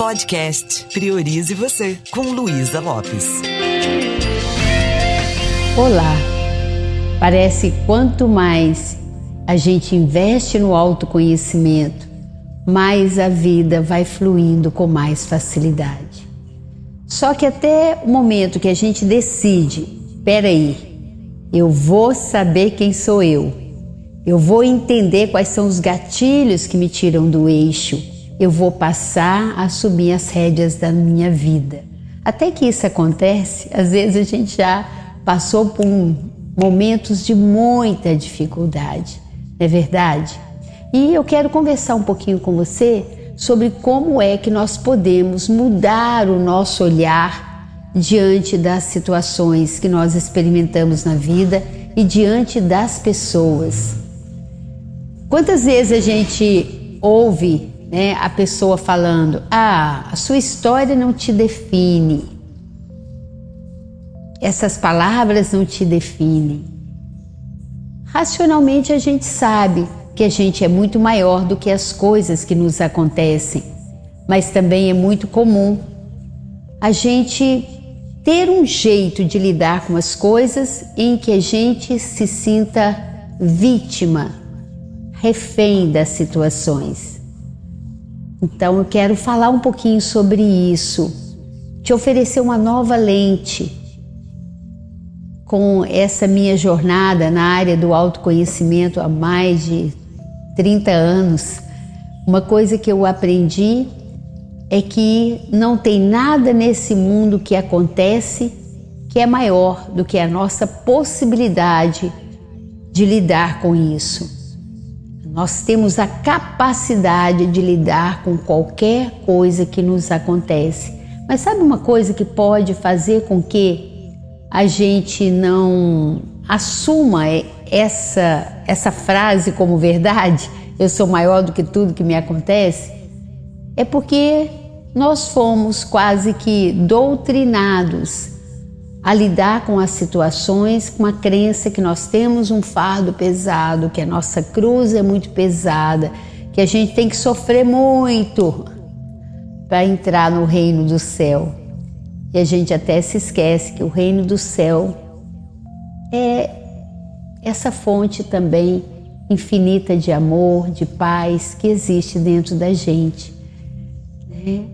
Podcast Priorize Você, com Luísa Lopes. Olá! Parece quanto mais a gente investe no autoconhecimento, mais a vida vai fluindo com mais facilidade. Só que até o momento que a gente decide, peraí, eu vou saber quem sou eu, eu vou entender quais são os gatilhos que me tiram do eixo, eu vou passar a assumir as rédeas da minha vida. Até que isso acontece, às vezes a gente já passou por momentos de muita dificuldade, não é verdade? E eu quero conversar um pouquinho com você sobre como é que nós podemos mudar o nosso olhar diante das situações que nós experimentamos na vida e diante das pessoas. Quantas vezes a gente ouve né, a pessoa falando: Ah, a sua história não te define. Essas palavras não te definem. Racionalmente a gente sabe que a gente é muito maior do que as coisas que nos acontecem, mas também é muito comum a gente ter um jeito de lidar com as coisas em que a gente se sinta vítima, refém das situações. Então eu quero falar um pouquinho sobre isso, te oferecer uma nova lente com essa minha jornada na área do autoconhecimento há mais de 30 anos. Uma coisa que eu aprendi é que não tem nada nesse mundo que acontece que é maior do que a nossa possibilidade de lidar com isso. Nós temos a capacidade de lidar com qualquer coisa que nos acontece. Mas sabe uma coisa que pode fazer com que a gente não assuma essa, essa frase como verdade? Eu sou maior do que tudo que me acontece? É porque nós fomos quase que doutrinados a lidar com as situações com a crença que nós temos um fardo pesado, que a nossa cruz é muito pesada, que a gente tem que sofrer muito para entrar no reino do céu. E a gente até se esquece que o reino do céu é essa fonte também infinita de amor, de paz que existe dentro da gente. Né?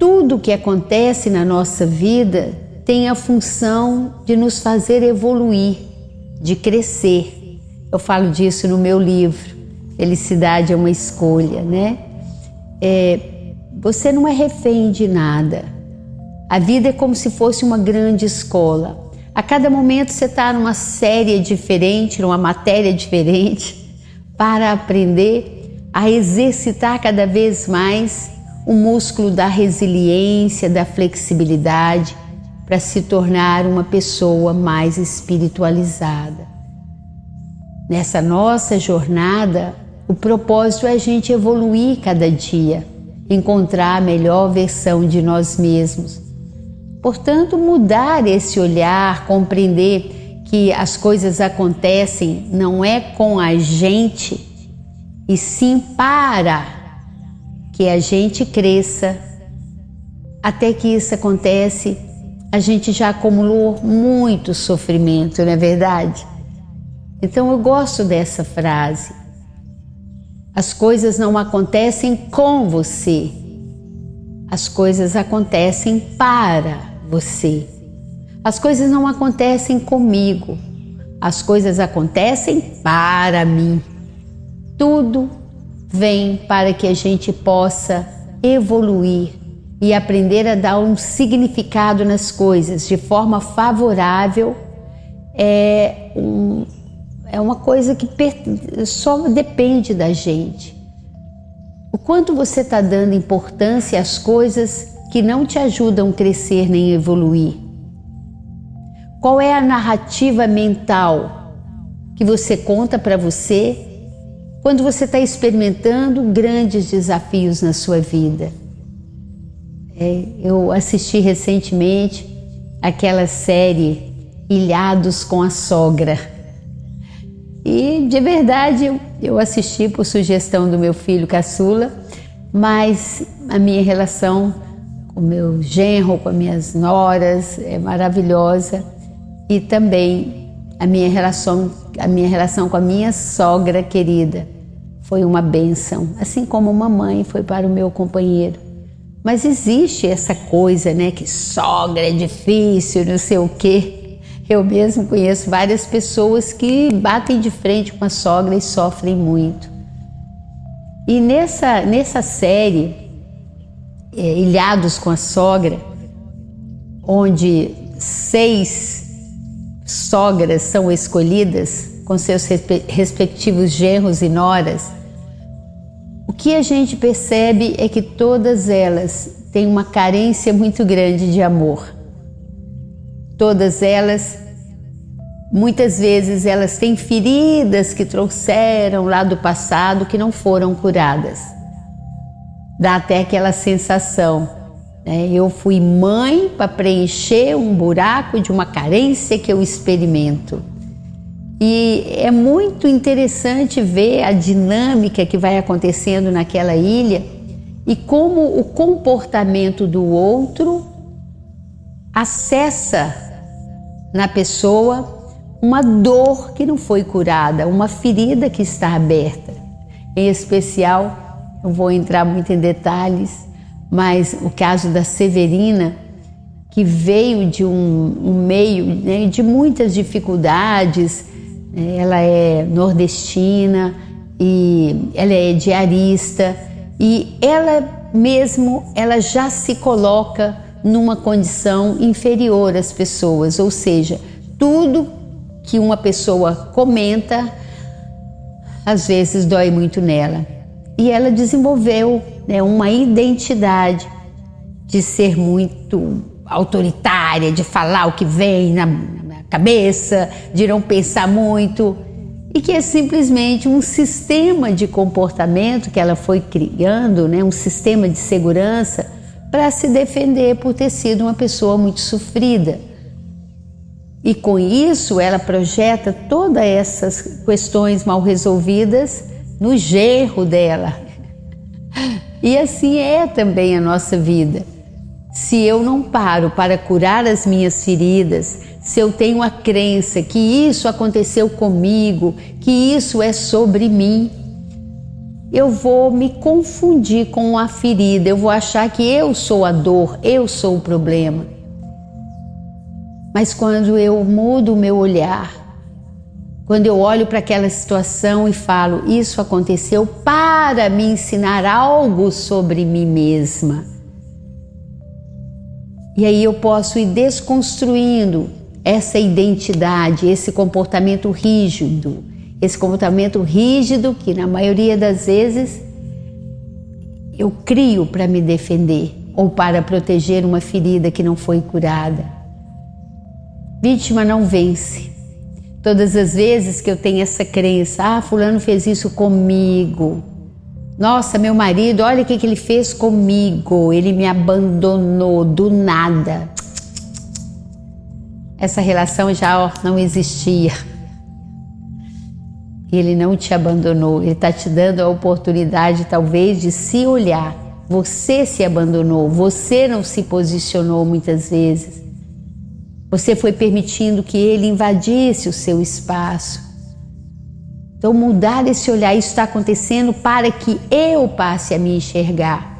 Tudo que acontece na nossa vida tem a função de nos fazer evoluir, de crescer. Eu falo disso no meu livro, Felicidade é uma Escolha, né? É, você não é refém de nada. A vida é como se fosse uma grande escola. A cada momento você está numa série diferente, numa matéria diferente, para aprender a exercitar cada vez mais o músculo da resiliência, da flexibilidade, para se tornar uma pessoa mais espiritualizada. Nessa nossa jornada, o propósito é a gente evoluir cada dia, encontrar a melhor versão de nós mesmos. Portanto, mudar esse olhar, compreender que as coisas acontecem não é com a gente, e sim para que a gente cresça. Até que isso acontece, a gente já acumulou muito sofrimento, não é verdade? Então eu gosto dessa frase. As coisas não acontecem com você, as coisas acontecem para você. As coisas não acontecem comigo, as coisas acontecem para mim. Tudo vem para que a gente possa evoluir e aprender a dar um significado nas coisas de forma favorável é, um, é uma coisa que só depende da gente. O quanto você está dando importância às coisas que não te ajudam a crescer nem evoluir? Qual é a narrativa mental que você conta para você quando você está experimentando grandes desafios na sua vida? É, eu assisti recentemente aquela série Ilhados com a Sogra. E de verdade eu, assisti por sugestão do meu filho caçula mas a minha relação com meu genro, com as minhas noras é maravilhosa e também a minha relação, a minha relação com a minha sogra querida foi uma benção, assim como mamãe foi para o meu companheiro. Mas existe essa coisa, né, que sogra é difícil, não sei o quê. Eu mesmo conheço várias pessoas que batem de frente com a sogra e sofrem muito. E nessa, nessa série, é, Ilhados com a Sogra, onde seis sogras são escolhidas com seus respectivos genros e noras, o que a gente percebe é que todas elas têm uma carência muito grande de amor. Todas elas, muitas vezes, elas têm feridas que trouxeram lá do passado que não foram curadas. Dá até aquela sensação. Né? Eu fui mãe para preencher um buraco de uma carência que eu experimento. E é muito interessante ver a dinâmica que vai acontecendo naquela ilha e como o comportamento do outro acessa na pessoa uma dor que não foi curada, uma ferida que está aberta. Em especial, não vou entrar muito em detalhes, mas o caso da Severina, que veio de um, um meio né, de muitas dificuldades, ela é nordestina e ela é diarista. E ela mesmo ela já se coloca numa condição inferior às pessoas, ou seja, tudo que uma pessoa comenta às vezes dói muito nela. E ela desenvolveu né, uma identidade de ser muito autoritária, de falar o que vem na, cabeça, de não pensar muito, e que é simplesmente um sistema de comportamento que ela foi criando, né, um sistema de segurança para se defender por ter sido uma pessoa muito sofrida. E com isso ela projeta todas essas questões mal resolvidas no gerro dela. E assim é também a nossa vida. Se eu não paro para curar as minhas feridas, se eu tenho a crença que isso aconteceu comigo, que isso é sobre mim, eu vou me confundir com a ferida, eu vou achar que eu sou a dor, eu sou o problema. Mas quando eu mudo o meu olhar, quando eu olho para aquela situação e falo, isso aconteceu para me ensinar algo sobre mim mesma. E aí eu posso ir desconstruindo essa identidade, esse comportamento rígido, esse comportamento rígido que na maioria das vezes eu crio para me defender ou para proteger uma ferida que não foi curada. Vítima não vence. Todas as vezes que eu tenho essa crença, ah, fulano fez isso comigo. Nossa, meu marido, olha o que, que ele fez comigo. Ele me abandonou do nada essa relação já ó, não existia. Ele não te abandonou, ele está te dando a oportunidade, talvez, de se olhar. Você se abandonou, você não se posicionou muitas vezes. Você foi permitindo que ele invadisse o seu espaço. Então, mudar esse olhar, isso está acontecendo para que eu passe a me enxergar.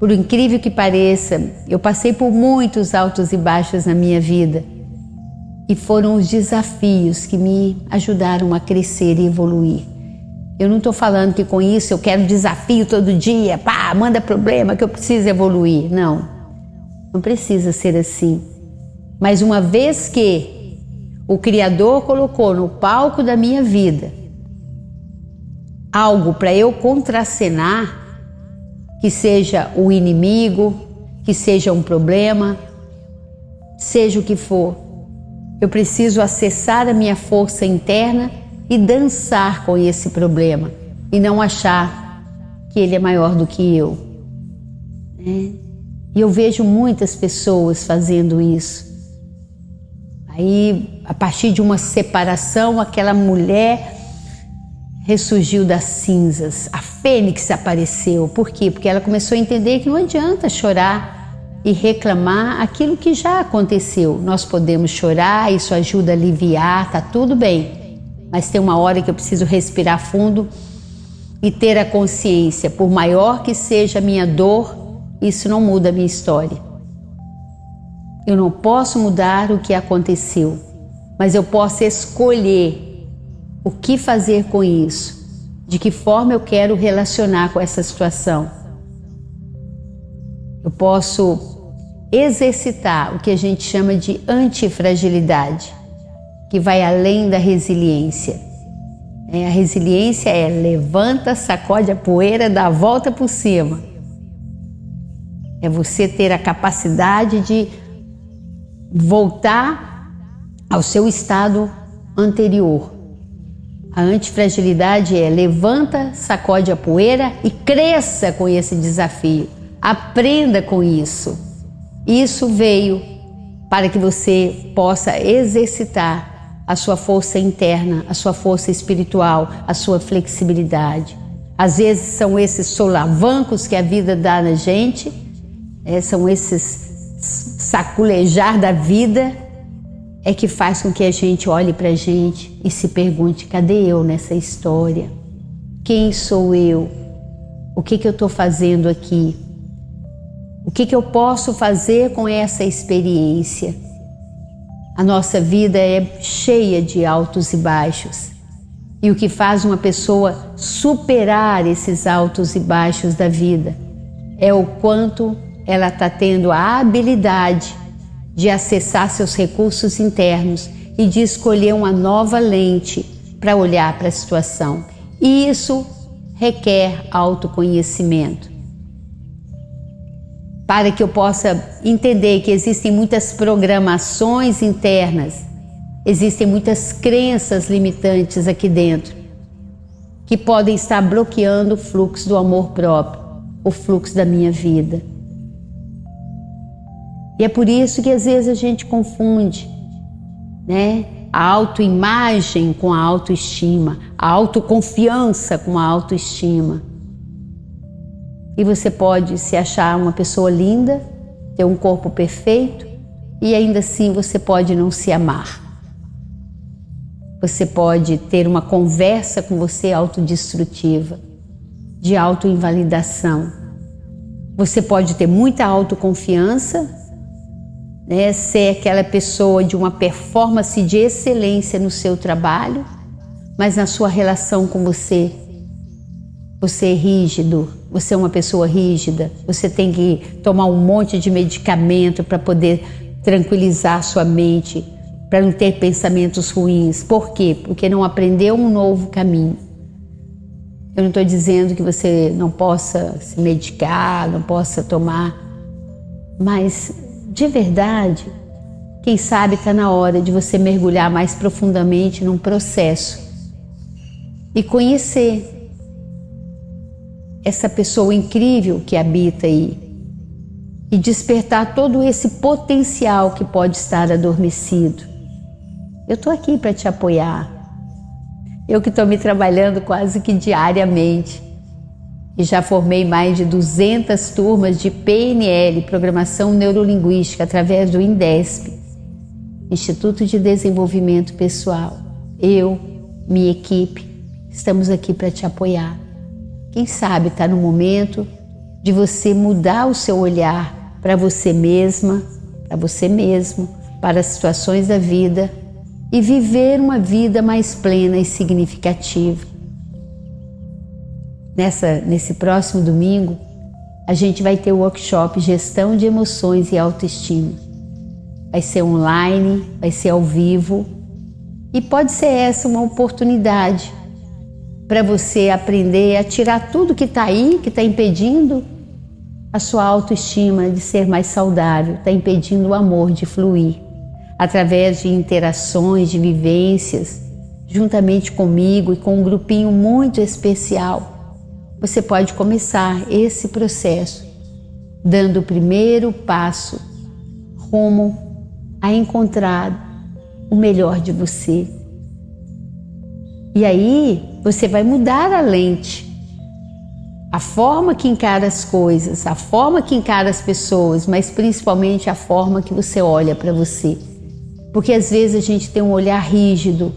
Por incrível que pareça, eu passei por muitos altos e baixos na minha vida e foram os desafios que me ajudaram a crescer e evoluir. Eu não estou falando que com isso eu quero desafio todo dia, pá, manda problema que eu preciso evoluir. Não, não precisa ser assim. Mas uma vez que o Criador colocou no palco da minha vida algo para eu contracenar, que seja o inimigo, que seja um problema, seja o que for. Eu preciso acessar a minha força interna e dançar com esse problema e não achar que ele é maior do que eu. Né? E eu vejo muitas pessoas fazendo isso. Aí, a partir de uma separação, aquela mulher ressurgiu das cinzas, a fênix apareceu. Por quê? Porque ela começou a entender que não adianta chorar e reclamar aquilo que já aconteceu. Nós podemos chorar, isso ajuda a aliviar, tá tudo bem. Mas tem uma hora que eu preciso respirar fundo e ter a consciência, por maior que seja a minha dor, isso não muda a minha história. Eu não posso mudar o que aconteceu, mas eu posso escolher o que fazer com isso? De que forma eu quero relacionar com essa situação? Eu posso exercitar o que a gente chama de antifragilidade, que vai além da resiliência. É, a resiliência é levanta, sacode a poeira, dá a volta por cima. É você ter a capacidade de voltar ao seu estado anterior, a antifragilidade é levanta, sacode a poeira e cresça com esse desafio. Aprenda com isso. Isso veio para que você possa exercitar a sua força interna, a sua força espiritual, a sua flexibilidade. Às vezes são esses solavancos que a vida dá na gente, é, são esses saculejar da vida é que faz com que a gente olhe para a gente e se pergunte: cadê eu nessa história? Quem sou eu? O que, que eu estou fazendo aqui? O que, que eu posso fazer com essa experiência? A nossa vida é cheia de altos e baixos. E o que faz uma pessoa superar esses altos e baixos da vida é o quanto ela está tendo a habilidade de acessar seus recursos internos e de escolher uma nova lente para olhar para a situação. E isso requer autoconhecimento. Para que eu possa entender que existem muitas programações internas, existem muitas crenças limitantes aqui dentro, que podem estar bloqueando o fluxo do amor próprio, o fluxo da minha vida. E é por isso que às vezes a gente confunde, né? A autoimagem com a autoestima, a autoconfiança com a autoestima. E você pode se achar uma pessoa linda, ter um corpo perfeito e ainda assim você pode não se amar. Você pode ter uma conversa com você autodestrutiva, de autoinvalidação. Você pode ter muita autoconfiança né, ser aquela pessoa de uma performance de excelência no seu trabalho, mas na sua relação com você, você é rígido, você é uma pessoa rígida, você tem que tomar um monte de medicamento para poder tranquilizar sua mente, para não ter pensamentos ruins. Por quê? Porque não aprendeu um novo caminho. Eu não estou dizendo que você não possa se medicar, não possa tomar, mas de verdade, quem sabe está na hora de você mergulhar mais profundamente num processo e conhecer essa pessoa incrível que habita aí e despertar todo esse potencial que pode estar adormecido. Eu estou aqui para te apoiar. Eu que estou me trabalhando quase que diariamente e já formei mais de 200 turmas de PNL, Programação Neurolinguística, através do INDESP, Instituto de Desenvolvimento Pessoal. Eu, minha equipe, estamos aqui para te apoiar. Quem sabe está no momento de você mudar o seu olhar para você mesma, para você mesmo, para as situações da vida e viver uma vida mais plena e significativa. Nessa, nesse próximo domingo, a gente vai ter o workshop Gestão de Emoções e Autoestima. Vai ser online, vai ser ao vivo e pode ser essa uma oportunidade para você aprender a tirar tudo que está aí, que está impedindo a sua autoestima de ser mais saudável, está impedindo o amor de fluir através de interações, de vivências, juntamente comigo e com um grupinho muito especial você pode começar esse processo dando o primeiro passo rumo a encontrar o melhor de você. E aí você vai mudar a lente, a forma que encara as coisas, a forma que encara as pessoas, mas principalmente a forma que você olha para você. Porque às vezes a gente tem um olhar rígido,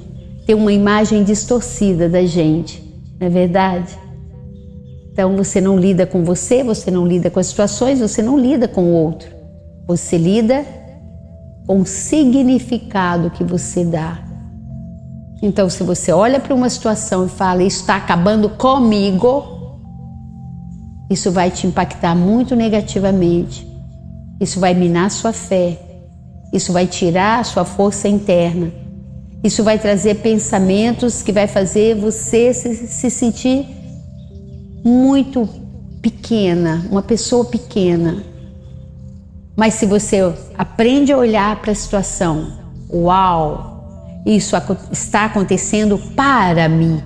tem uma imagem distorcida da gente, não é verdade? Então você não lida com você, você não lida com as situações, você não lida com o outro. Você lida com o significado que você dá. Então, se você olha para uma situação e fala, isso está acabando comigo, isso vai te impactar muito negativamente. Isso vai minar sua fé. Isso vai tirar a sua força interna. Isso vai trazer pensamentos que vai fazer você se, se sentir muito pequena, uma pessoa pequena. Mas se você aprende a olhar para a situação, uau, isso está acontecendo para mim.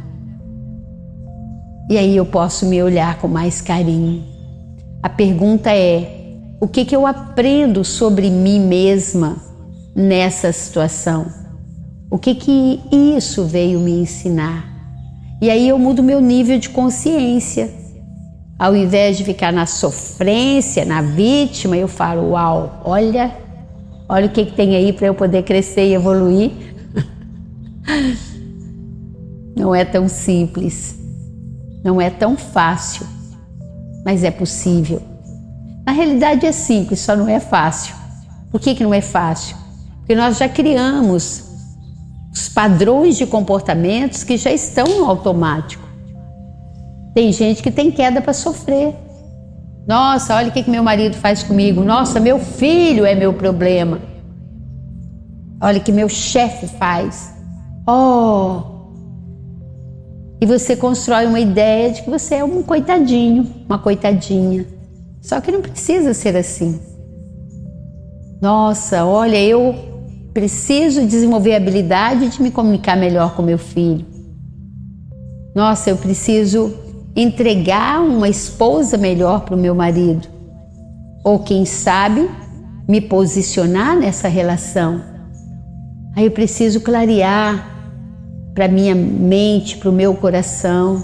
E aí eu posso me olhar com mais carinho. A pergunta é: o que, que eu aprendo sobre mim mesma nessa situação? O que, que isso veio me ensinar? E aí eu mudo meu nível de consciência. Ao invés de ficar na sofrência, na vítima, eu falo: Uau, olha, olha o que, que tem aí para eu poder crescer e evoluir. Não é tão simples, não é tão fácil, mas é possível. Na realidade é simples, só não é fácil. Por que, que não é fácil? Porque nós já criamos os padrões de comportamentos que já estão no automático. Tem gente que tem queda para sofrer. Nossa, olha o que, que meu marido faz comigo. Nossa, meu filho é meu problema. Olha o que meu chefe faz. Oh! E você constrói uma ideia de que você é um coitadinho, uma coitadinha. Só que não precisa ser assim. Nossa, olha, eu preciso desenvolver a habilidade de me comunicar melhor com meu filho. Nossa, eu preciso entregar uma esposa melhor para o meu marido. Ou quem sabe, me posicionar nessa relação. Aí eu preciso clarear para minha mente, para o meu coração.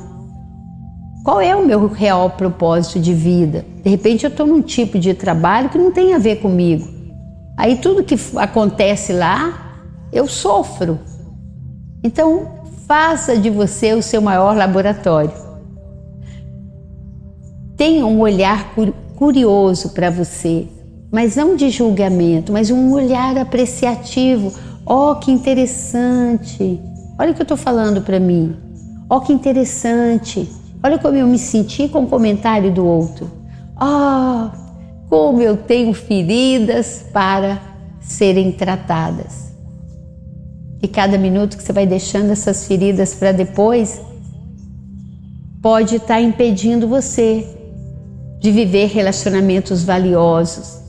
Qual é o meu real propósito de vida? De repente eu estou num tipo de trabalho que não tem a ver comigo. Aí tudo que acontece lá, eu sofro. Então, faça de você o seu maior laboratório. Tenha um olhar curioso para você, mas não de julgamento, mas um olhar apreciativo. Oh, que interessante! Olha o que eu estou falando para mim. Oh, que interessante! Olha como eu me senti com o comentário do outro. Oh, como eu tenho feridas para serem tratadas. E cada minuto que você vai deixando essas feridas para depois pode estar tá impedindo você de viver relacionamentos valiosos,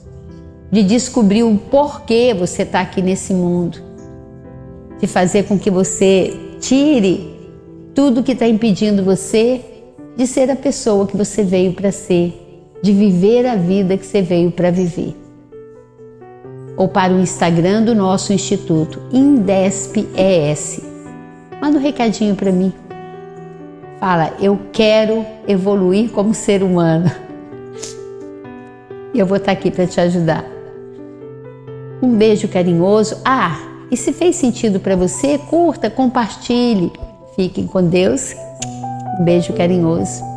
de descobrir o porquê você está aqui nesse mundo, de fazer com que você tire tudo que está impedindo você de ser a pessoa que você veio para ser de viver a vida que você veio para viver. Ou para o Instagram do nosso instituto, IndesPES. Manda um recadinho para mim. Fala, eu quero evoluir como ser humano. E eu vou estar aqui para te ajudar. Um beijo carinhoso. Ah, e se fez sentido para você, curta, compartilhe. Fiquem com Deus. Um beijo carinhoso.